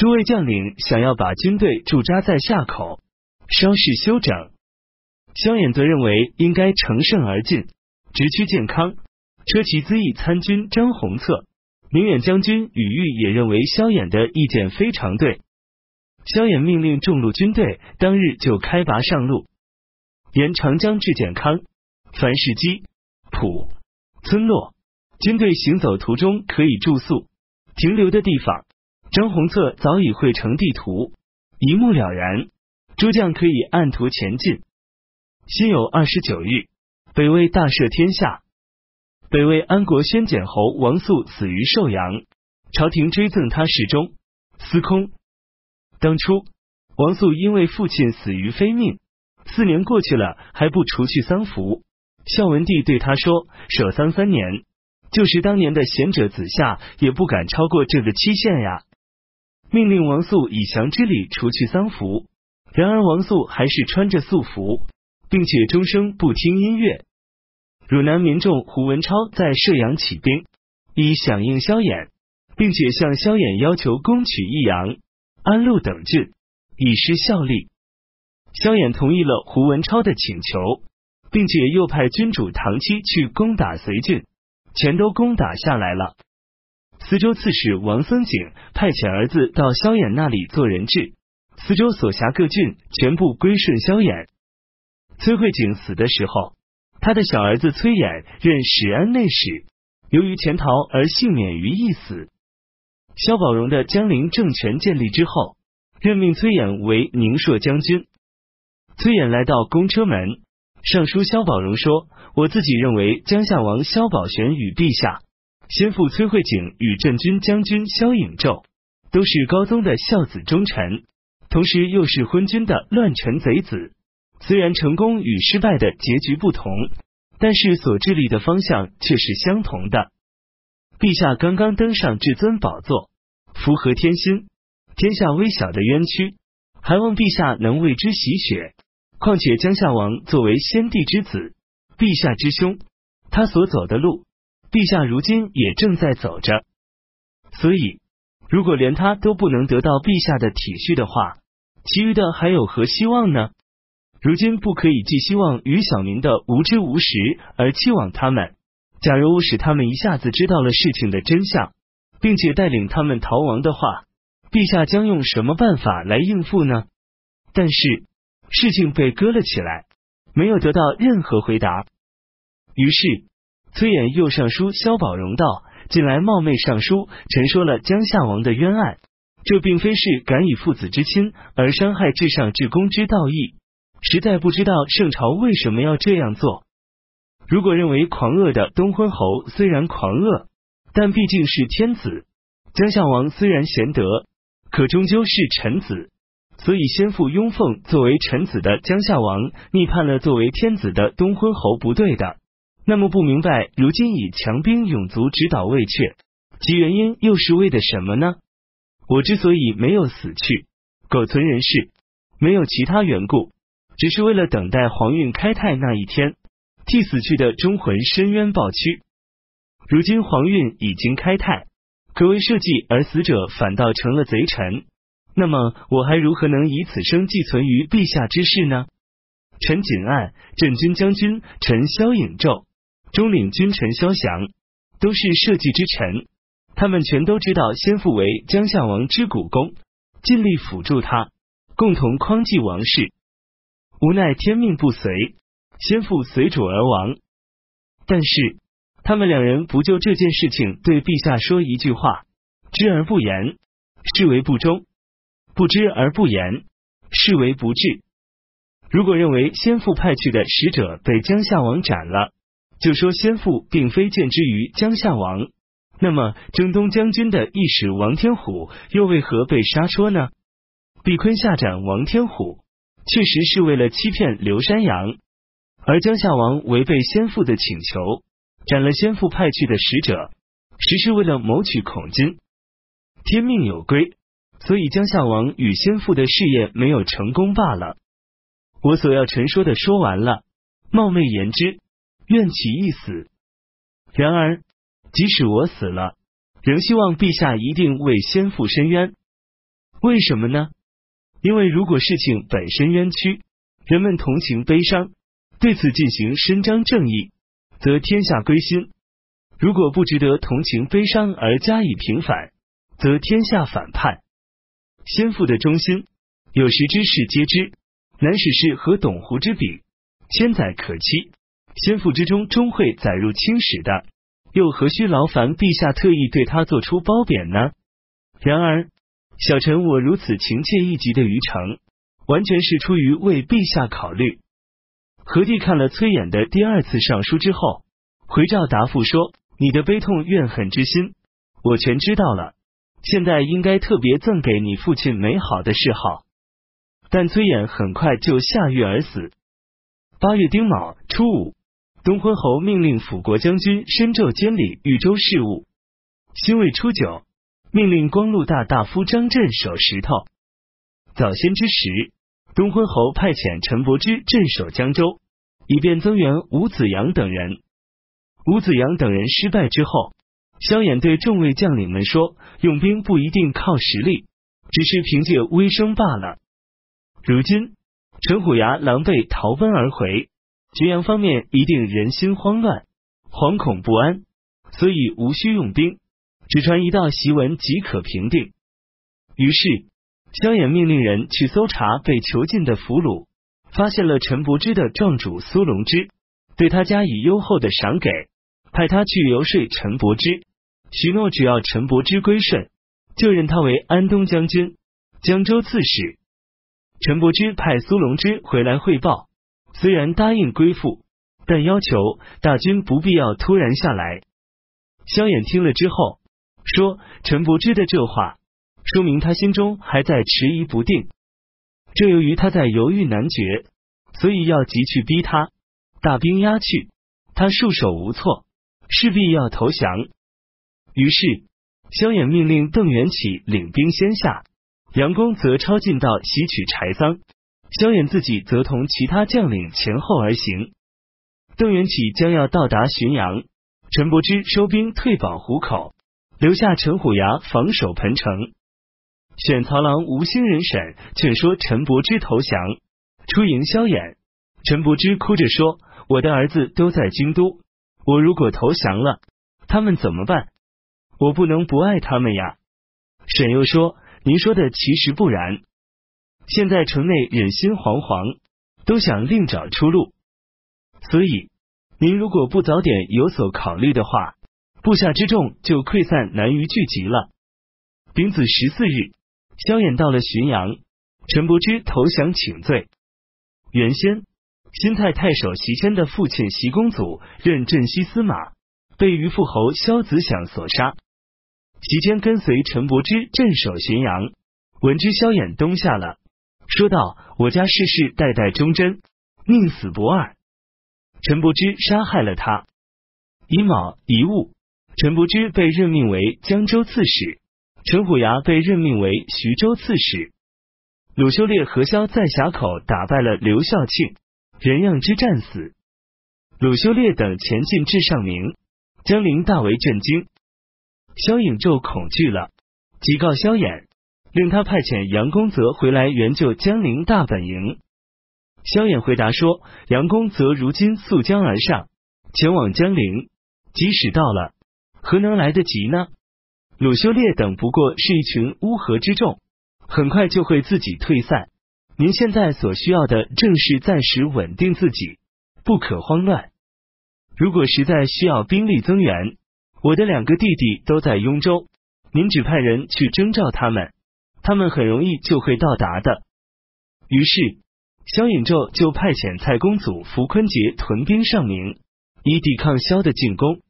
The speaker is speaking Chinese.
诸位将领想要把军队驻扎在夏口，稍事休整。萧衍则认为应该乘胜而进，直趋健康。车骑资议参军张宏策、明远将军宇玉也认为萧衍的意见非常对。萧衍命令众路军队当日就开拔上路，沿长江至健康。凡是基浦村落，军队行走途中可以住宿停留的地方，张宏策早已绘成地图，一目了然。诸将可以按图前进。辛酉二十九日，北魏大赦天下。北魏安国宣简侯王肃死于寿阳，朝廷追赠他侍中、司空。当初王肃因为父亲死于非命，四年过去了还不除去丧服。孝文帝对他说：“守丧三年，就是当年的贤者子夏也不敢超过这个期限呀。”命令王肃以降之礼除去丧服。然而王肃还是穿着素服，并且终生不听音乐。汝南民众胡文超在射阳起兵，以响应萧衍，并且向萧衍要求攻取益阳、安陆等郡，以施效力。萧衍同意了胡文超的请求。并且又派君主唐期去攻打隋郡，全都攻打下来了。司州刺史王僧景派遣儿子到萧衍那里做人质，司州所辖各郡全部归顺萧衍。崔慧景死的时候，他的小儿子崔琰任始安内史，由于潜逃而幸免于一死。萧宝荣的江陵政权建立之后，任命崔琰为宁朔将军。崔琰来到公车门。尚书萧宝荣说：“我自己认为，江夏王萧宝玄与陛下先父崔慧景与镇军将军萧颖胄都是高宗的孝子忠臣，同时又是昏君的乱臣贼子。虽然成功与失败的结局不同，但是所致力的方向却是相同的。陛下刚刚登上至尊宝座，符合天心，天下微小的冤屈，还望陛下能为之洗雪。”况且江夏王作为先帝之子，陛下之兄，他所走的路，陛下如今也正在走着。所以，如果连他都不能得到陛下的体恤的话，其余的还有何希望呢？如今不可以寄希望于小民的无知无识而期望他们。假如使他们一下子知道了事情的真相，并且带领他们逃亡的话，陛下将用什么办法来应付呢？但是。事情被搁了起来，没有得到任何回答。于是崔琰又上书萧宝荣道：“近来冒昧上书，陈说了江夏王的冤案，这并非是敢以父子之亲而伤害至上至公之道义，实在不知道圣朝为什么要这样做。如果认为狂恶的东昏侯虽然狂恶，但毕竟是天子；江夏王虽然贤德，可终究是臣子。”所以，先父雍凤作为臣子的江夏王逆叛了作为天子的东昏侯，不对的。那么不明白，如今以强兵勇卒直捣魏阙，其原因又是为的什么呢？我之所以没有死去，苟存人世，没有其他缘故，只是为了等待皇运开泰那一天，替死去的忠魂伸冤报屈。如今皇运已经开泰，可为社稷而死者反倒成了贼臣。那么我还如何能以此生寄存于陛下之事呢？陈景案、镇军将军陈萧颖胄、中领军臣萧翔都是社稷之臣，他们全都知道先父为江夏王之股肱，尽力辅助他，共同匡济王室。无奈天命不遂，先父随主而亡。但是他们两人不就这件事情对陛下说一句话，知而不言，是为不忠。不知而不言，视为不智。如果认为先父派去的使者被江夏王斩了，就说先父并非见之于江夏王，那么征东将军的义使王天虎又为何被杀戳呢？毕坤下斩王天虎，确实是为了欺骗刘山阳，而江夏王违背先父的请求，斩了先父派去的使者，实是为了谋取孔金。天命有归。所以江夏王与先父的事业没有成功罢了。我所要陈说的说完了，冒昧言之，愿其一死。然而，即使我死了，仍希望陛下一定为先父伸冤。为什么呢？因为如果事情本身冤屈，人们同情悲伤，对此进行伸张正义，则天下归心；如果不值得同情悲伤而加以平反，则天下反叛。先父的忠心，有识之士皆知，南史事和董狐之比，千载可期。先父之中终会载入青史的，又何须劳烦陛下特意对他做出褒贬呢？然而，小臣我如此情切意急的于诚，完全是出于为陛下考虑。何帝看了崔琰的第二次上书之后，回诏答复说：“你的悲痛怨恨之心，我全知道了。现在应该特别赠给你父亲美好的谥号。”但崔琰很快就下狱而死。八月丁卯初五。东昏侯命令辅国将军申昼监理豫州事务。辛未初九，命令光禄大大夫张震守石头。早先之时，东昏侯派遣陈伯之镇守江州，以便增援吴子阳等人。吴子阳等人失败之后，萧衍对众位将领们说：“用兵不一定靠实力，只是凭借威声罢了。”如今陈虎牙狼狈逃奔而回。浔阳方面一定人心慌乱，惶恐不安，所以无需用兵，只传一道檄文即可平定。于是萧衍命令人去搜查被囚禁的俘虏，发现了陈伯之的壮主苏龙之，对他加以优厚的赏给，派他去游说陈伯之，许诺只要陈伯之归顺，就任他为安东将军、江州刺史。陈伯之派苏龙之回来汇报。虽然答应归附，但要求大军不必要突然下来。萧衍听了之后说：“陈伯之的这话，说明他心中还在迟疑不定。这由于他在犹豫难决，所以要急去逼他。大兵压去，他束手无措，势必要投降。于是，萧衍命令邓元起领兵先下，杨公则抄近道袭取柴桑。”萧衍自己则同其他将领前后而行。邓元起将要到达浔阳，陈伯之收兵退保湖口，留下陈虎牙防守彭城。选曹郎吴兴人审劝说陈伯之投降，出迎萧衍。陈伯之哭着说：“我的儿子都在京都，我如果投降了，他们怎么办？我不能不爱他们呀。”沈又说：“您说的其实不然。”现在城内人心惶惶，都想另找出路。所以，您如果不早点有所考虑的话，部下之众就溃散，难于聚集了。丙子十四日，萧衍到了浔阳，陈伯之投降请罪。原先，新太太守席谦的父亲席公祖任镇西司马，被于父侯萧子响所杀。席谦跟随陈伯之镇守浔阳，闻知萧衍东下了。说道：“我家世世代代忠贞，宁死不二。”陈伯之杀害了他。乙卯乙戊，陈伯之被任命为江州刺史，陈虎牙被任命为徐州刺史。鲁修烈何萧在峡口打败了刘孝庆，人让之战死。鲁修烈等前进至上明，江陵大为震惊。萧颖胄恐惧了，即告萧衍。令他派遣杨公泽回来援救江陵大本营。萧衍回答说：“杨公泽如今溯江而上，前往江陵，即使到了，何能来得及呢？鲁修烈等不过是一群乌合之众，很快就会自己退散。您现在所需要的正是暂时稳定自己，不可慌乱。如果实在需要兵力增援，我的两个弟弟都在雍州，您只派人去征召他们。”他们很容易就会到达的。于是，萧颖胄就派遣蔡公祖扶坤杰屯兵上明，以抵抗萧的进攻。